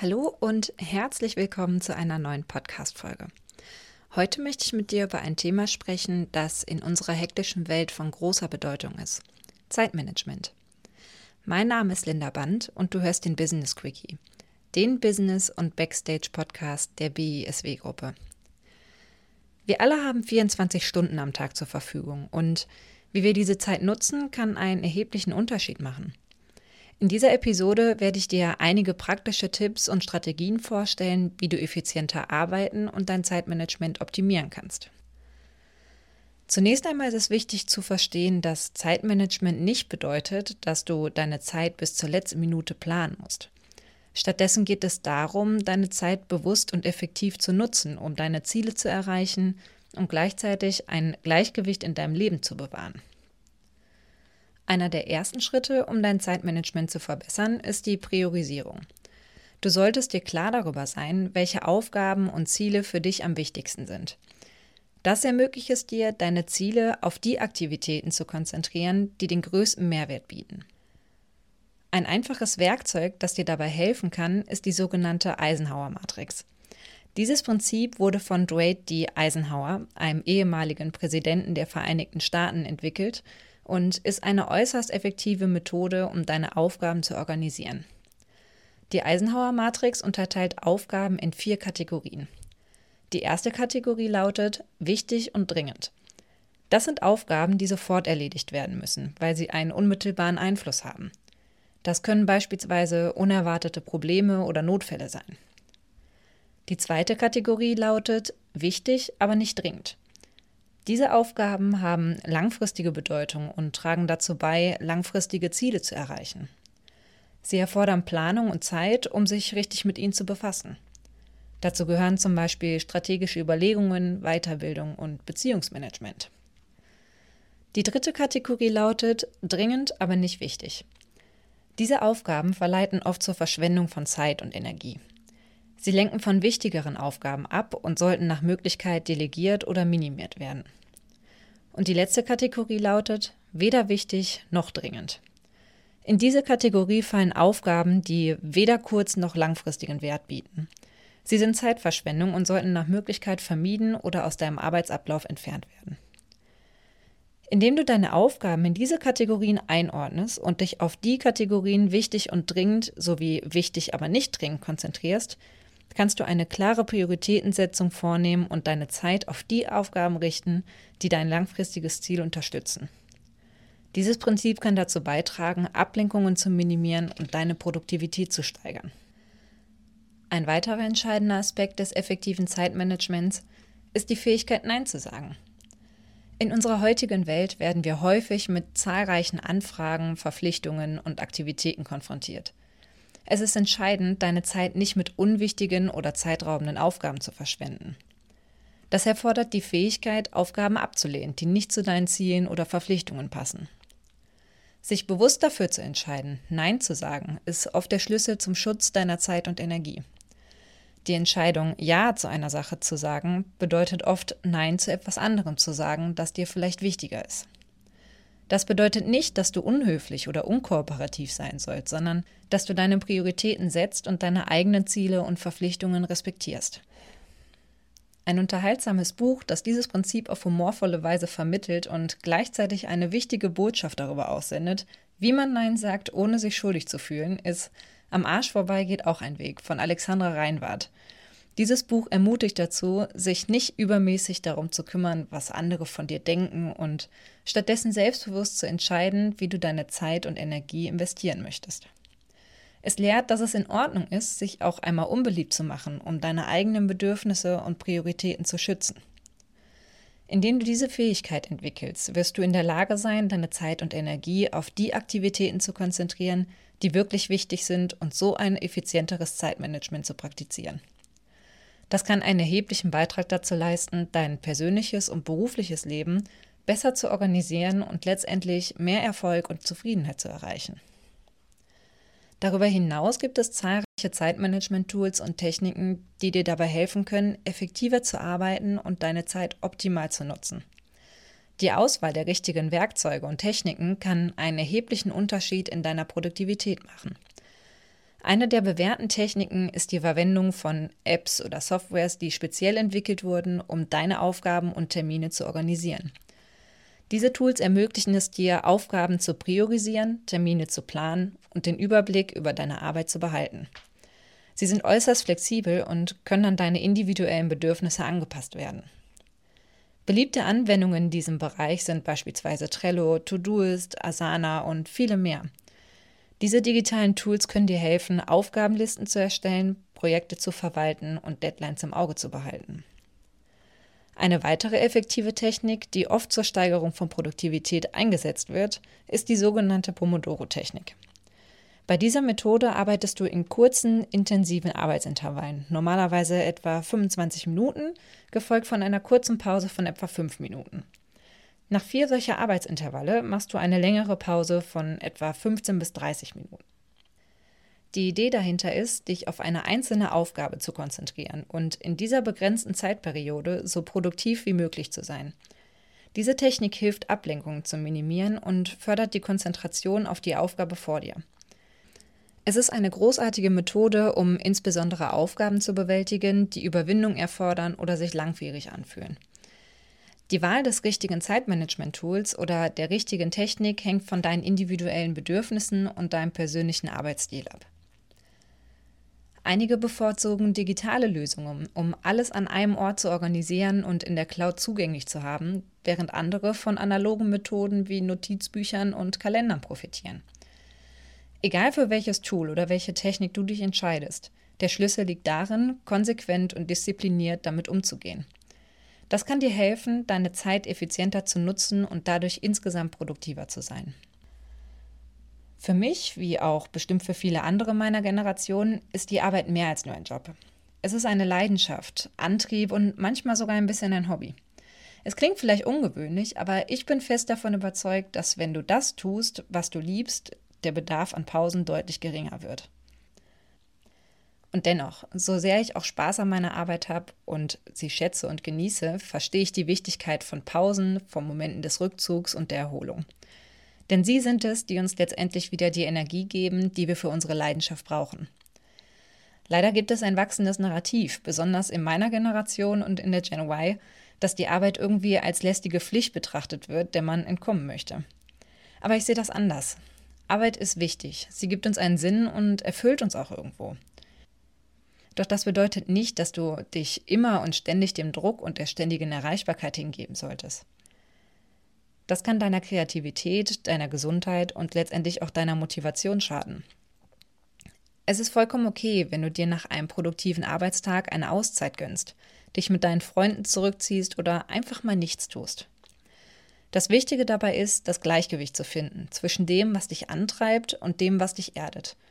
Hallo und herzlich willkommen zu einer neuen Podcast-Folge. Heute möchte ich mit dir über ein Thema sprechen, das in unserer hektischen Welt von großer Bedeutung ist: Zeitmanagement. Mein Name ist Linda Band und du hörst den Business Quickie, den Business- und Backstage-Podcast der BISW-Gruppe. Wir alle haben 24 Stunden am Tag zur Verfügung und wie wir diese Zeit nutzen, kann einen erheblichen Unterschied machen. In dieser Episode werde ich dir einige praktische Tipps und Strategien vorstellen, wie du effizienter arbeiten und dein Zeitmanagement optimieren kannst. Zunächst einmal ist es wichtig zu verstehen, dass Zeitmanagement nicht bedeutet, dass du deine Zeit bis zur letzten Minute planen musst. Stattdessen geht es darum, deine Zeit bewusst und effektiv zu nutzen, um deine Ziele zu erreichen und gleichzeitig ein Gleichgewicht in deinem Leben zu bewahren. Einer der ersten Schritte, um dein Zeitmanagement zu verbessern, ist die Priorisierung. Du solltest dir klar darüber sein, welche Aufgaben und Ziele für dich am wichtigsten sind. Das ermöglicht es dir, deine Ziele auf die Aktivitäten zu konzentrieren, die den größten Mehrwert bieten. Ein einfaches Werkzeug, das dir dabei helfen kann, ist die sogenannte Eisenhower-Matrix. Dieses Prinzip wurde von Dwight D. Eisenhower, einem ehemaligen Präsidenten der Vereinigten Staaten, entwickelt und ist eine äußerst effektive Methode, um deine Aufgaben zu organisieren. Die Eisenhower-Matrix unterteilt Aufgaben in vier Kategorien. Die erste Kategorie lautet wichtig und dringend. Das sind Aufgaben, die sofort erledigt werden müssen, weil sie einen unmittelbaren Einfluss haben. Das können beispielsweise unerwartete Probleme oder Notfälle sein. Die zweite Kategorie lautet wichtig, aber nicht dringend. Diese Aufgaben haben langfristige Bedeutung und tragen dazu bei, langfristige Ziele zu erreichen. Sie erfordern Planung und Zeit, um sich richtig mit ihnen zu befassen. Dazu gehören zum Beispiel strategische Überlegungen, Weiterbildung und Beziehungsmanagement. Die dritte Kategorie lautet dringend, aber nicht wichtig. Diese Aufgaben verleiten oft zur Verschwendung von Zeit und Energie. Sie lenken von wichtigeren Aufgaben ab und sollten nach Möglichkeit delegiert oder minimiert werden. Und die letzte Kategorie lautet weder wichtig noch dringend. In diese Kategorie fallen Aufgaben, die weder kurz- noch langfristigen Wert bieten. Sie sind Zeitverschwendung und sollten nach Möglichkeit vermieden oder aus deinem Arbeitsablauf entfernt werden. Indem du deine Aufgaben in diese Kategorien einordnest und dich auf die Kategorien wichtig und dringend sowie wichtig aber nicht dringend konzentrierst, kannst du eine klare Prioritätensetzung vornehmen und deine Zeit auf die Aufgaben richten, die dein langfristiges Ziel unterstützen. Dieses Prinzip kann dazu beitragen, Ablenkungen zu minimieren und deine Produktivität zu steigern. Ein weiterer entscheidender Aspekt des effektiven Zeitmanagements ist die Fähigkeit, Nein zu sagen. In unserer heutigen Welt werden wir häufig mit zahlreichen Anfragen, Verpflichtungen und Aktivitäten konfrontiert. Es ist entscheidend, deine Zeit nicht mit unwichtigen oder zeitraubenden Aufgaben zu verschwenden. Das erfordert die Fähigkeit, Aufgaben abzulehnen, die nicht zu deinen Zielen oder Verpflichtungen passen. Sich bewusst dafür zu entscheiden, Nein zu sagen, ist oft der Schlüssel zum Schutz deiner Zeit und Energie. Die Entscheidung, Ja zu einer Sache zu sagen, bedeutet oft Nein zu etwas anderem zu sagen, das dir vielleicht wichtiger ist. Das bedeutet nicht, dass du unhöflich oder unkooperativ sein sollst, sondern dass du deine Prioritäten setzt und deine eigenen Ziele und Verpflichtungen respektierst. Ein unterhaltsames Buch, das dieses Prinzip auf humorvolle Weise vermittelt und gleichzeitig eine wichtige Botschaft darüber aussendet, wie man Nein sagt, ohne sich schuldig zu fühlen, ist Am Arsch vorbei geht auch ein Weg von Alexandra Reinwart. Dieses Buch ermutigt dazu, sich nicht übermäßig darum zu kümmern, was andere von dir denken und stattdessen selbstbewusst zu entscheiden, wie du deine Zeit und Energie investieren möchtest. Es lehrt, dass es in Ordnung ist, sich auch einmal unbeliebt zu machen, um deine eigenen Bedürfnisse und Prioritäten zu schützen. Indem du diese Fähigkeit entwickelst, wirst du in der Lage sein, deine Zeit und Energie auf die Aktivitäten zu konzentrieren, die wirklich wichtig sind und so ein effizienteres Zeitmanagement zu praktizieren. Das kann einen erheblichen Beitrag dazu leisten, dein persönliches und berufliches Leben besser zu organisieren und letztendlich mehr Erfolg und Zufriedenheit zu erreichen. Darüber hinaus gibt es zahlreiche Zeitmanagement-Tools und Techniken, die dir dabei helfen können, effektiver zu arbeiten und deine Zeit optimal zu nutzen. Die Auswahl der richtigen Werkzeuge und Techniken kann einen erheblichen Unterschied in deiner Produktivität machen. Eine der bewährten Techniken ist die Verwendung von Apps oder Softwares, die speziell entwickelt wurden, um deine Aufgaben und Termine zu organisieren. Diese Tools ermöglichen es dir, Aufgaben zu priorisieren, Termine zu planen und den Überblick über deine Arbeit zu behalten. Sie sind äußerst flexibel und können an deine individuellen Bedürfnisse angepasst werden. Beliebte Anwendungen in diesem Bereich sind beispielsweise Trello, Todoist, Asana und viele mehr. Diese digitalen Tools können dir helfen, Aufgabenlisten zu erstellen, Projekte zu verwalten und Deadlines im Auge zu behalten. Eine weitere effektive Technik, die oft zur Steigerung von Produktivität eingesetzt wird, ist die sogenannte Pomodoro-Technik. Bei dieser Methode arbeitest du in kurzen, intensiven Arbeitsintervallen, normalerweise etwa 25 Minuten, gefolgt von einer kurzen Pause von etwa 5 Minuten. Nach vier solcher Arbeitsintervalle machst du eine längere Pause von etwa 15 bis 30 Minuten. Die Idee dahinter ist, dich auf eine einzelne Aufgabe zu konzentrieren und in dieser begrenzten Zeitperiode so produktiv wie möglich zu sein. Diese Technik hilft, Ablenkungen zu minimieren und fördert die Konzentration auf die Aufgabe vor dir. Es ist eine großartige Methode, um insbesondere Aufgaben zu bewältigen, die Überwindung erfordern oder sich langwierig anfühlen. Die Wahl des richtigen Zeitmanagement-Tools oder der richtigen Technik hängt von deinen individuellen Bedürfnissen und deinem persönlichen Arbeitsstil ab. Einige bevorzugen digitale Lösungen, um alles an einem Ort zu organisieren und in der Cloud zugänglich zu haben, während andere von analogen Methoden wie Notizbüchern und Kalendern profitieren. Egal für welches Tool oder welche Technik du dich entscheidest, der Schlüssel liegt darin, konsequent und diszipliniert damit umzugehen. Das kann dir helfen, deine Zeit effizienter zu nutzen und dadurch insgesamt produktiver zu sein. Für mich, wie auch bestimmt für viele andere meiner Generation, ist die Arbeit mehr als nur ein Job. Es ist eine Leidenschaft, Antrieb und manchmal sogar ein bisschen ein Hobby. Es klingt vielleicht ungewöhnlich, aber ich bin fest davon überzeugt, dass wenn du das tust, was du liebst, der Bedarf an Pausen deutlich geringer wird. Und dennoch, so sehr ich auch Spaß an meiner Arbeit habe und sie schätze und genieße, verstehe ich die Wichtigkeit von Pausen, von Momenten des Rückzugs und der Erholung. Denn sie sind es, die uns letztendlich wieder die Energie geben, die wir für unsere Leidenschaft brauchen. Leider gibt es ein wachsendes Narrativ, besonders in meiner Generation und in der Gen Y, dass die Arbeit irgendwie als lästige Pflicht betrachtet wird, der man entkommen möchte. Aber ich sehe das anders. Arbeit ist wichtig. Sie gibt uns einen Sinn und erfüllt uns auch irgendwo. Doch das bedeutet nicht, dass du dich immer und ständig dem Druck und der ständigen Erreichbarkeit hingeben solltest. Das kann deiner Kreativität, deiner Gesundheit und letztendlich auch deiner Motivation schaden. Es ist vollkommen okay, wenn du dir nach einem produktiven Arbeitstag eine Auszeit gönnst, dich mit deinen Freunden zurückziehst oder einfach mal nichts tust. Das Wichtige dabei ist, das Gleichgewicht zu finden zwischen dem, was dich antreibt und dem, was dich erdet –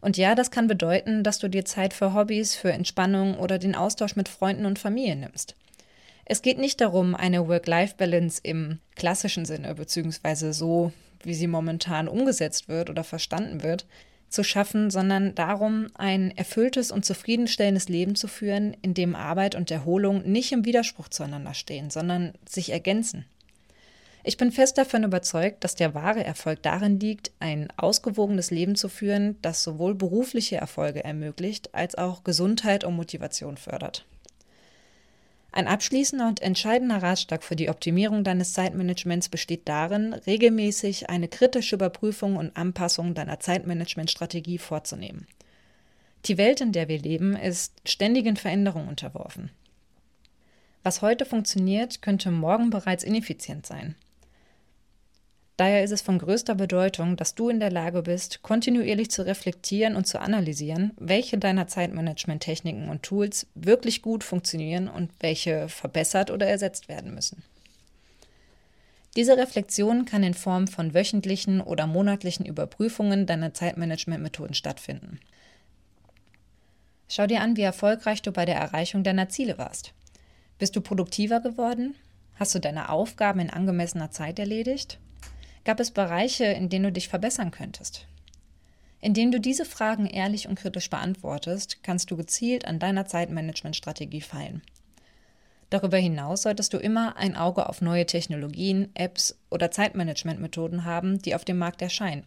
und ja, das kann bedeuten, dass du dir Zeit für Hobbys, für Entspannung oder den Austausch mit Freunden und Familie nimmst. Es geht nicht darum, eine Work-Life-Balance im klassischen Sinne, beziehungsweise so, wie sie momentan umgesetzt wird oder verstanden wird, zu schaffen, sondern darum, ein erfülltes und zufriedenstellendes Leben zu führen, in dem Arbeit und Erholung nicht im Widerspruch zueinander stehen, sondern sich ergänzen. Ich bin fest davon überzeugt, dass der wahre Erfolg darin liegt, ein ausgewogenes Leben zu führen, das sowohl berufliche Erfolge ermöglicht, als auch Gesundheit und Motivation fördert. Ein abschließender und entscheidender Ratschlag für die Optimierung deines Zeitmanagements besteht darin, regelmäßig eine kritische Überprüfung und Anpassung deiner Zeitmanagementstrategie vorzunehmen. Die Welt, in der wir leben, ist ständigen Veränderungen unterworfen. Was heute funktioniert, könnte morgen bereits ineffizient sein. Daher ist es von größter Bedeutung, dass du in der Lage bist, kontinuierlich zu reflektieren und zu analysieren, welche deiner Zeitmanagement-Techniken und Tools wirklich gut funktionieren und welche verbessert oder ersetzt werden müssen. Diese Reflexion kann in Form von wöchentlichen oder monatlichen Überprüfungen deiner Zeitmanagement-Methoden stattfinden. Schau dir an, wie erfolgreich du bei der Erreichung deiner Ziele warst. Bist du produktiver geworden? Hast du deine Aufgaben in angemessener Zeit erledigt? Gab es Bereiche, in denen du dich verbessern könntest? Indem du diese Fragen ehrlich und kritisch beantwortest, kannst du gezielt an deiner Zeitmanagementstrategie feilen. Darüber hinaus solltest du immer ein Auge auf neue Technologien, Apps oder Zeitmanagementmethoden haben, die auf dem Markt erscheinen.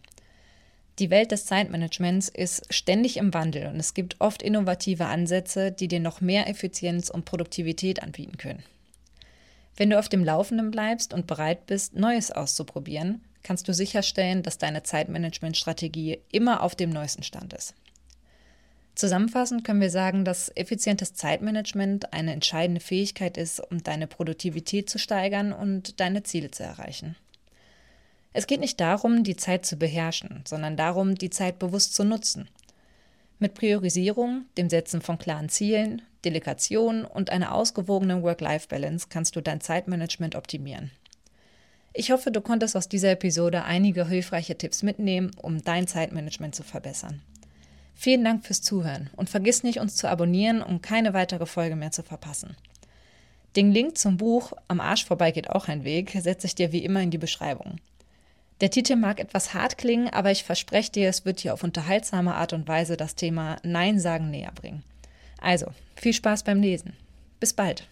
Die Welt des Zeitmanagements ist ständig im Wandel und es gibt oft innovative Ansätze, die dir noch mehr Effizienz und Produktivität anbieten können. Wenn du auf dem Laufenden bleibst und bereit bist, Neues auszuprobieren, kannst du sicherstellen, dass deine Zeitmanagementstrategie immer auf dem neuesten Stand ist. Zusammenfassend können wir sagen, dass effizientes Zeitmanagement eine entscheidende Fähigkeit ist, um deine Produktivität zu steigern und deine Ziele zu erreichen. Es geht nicht darum, die Zeit zu beherrschen, sondern darum, die Zeit bewusst zu nutzen. Mit Priorisierung, dem Setzen von klaren Zielen, Delegation und einer ausgewogenen Work-Life-Balance kannst du dein Zeitmanagement optimieren. Ich hoffe, du konntest aus dieser Episode einige hilfreiche Tipps mitnehmen, um dein Zeitmanagement zu verbessern. Vielen Dank fürs Zuhören und vergiss nicht, uns zu abonnieren, um keine weitere Folge mehr zu verpassen. Den Link zum Buch Am Arsch vorbei geht auch ein Weg setze ich dir wie immer in die Beschreibung. Der Titel mag etwas hart klingen, aber ich verspreche dir, es wird dir auf unterhaltsame Art und Weise das Thema Nein sagen näher bringen. Also, viel Spaß beim Lesen. Bis bald.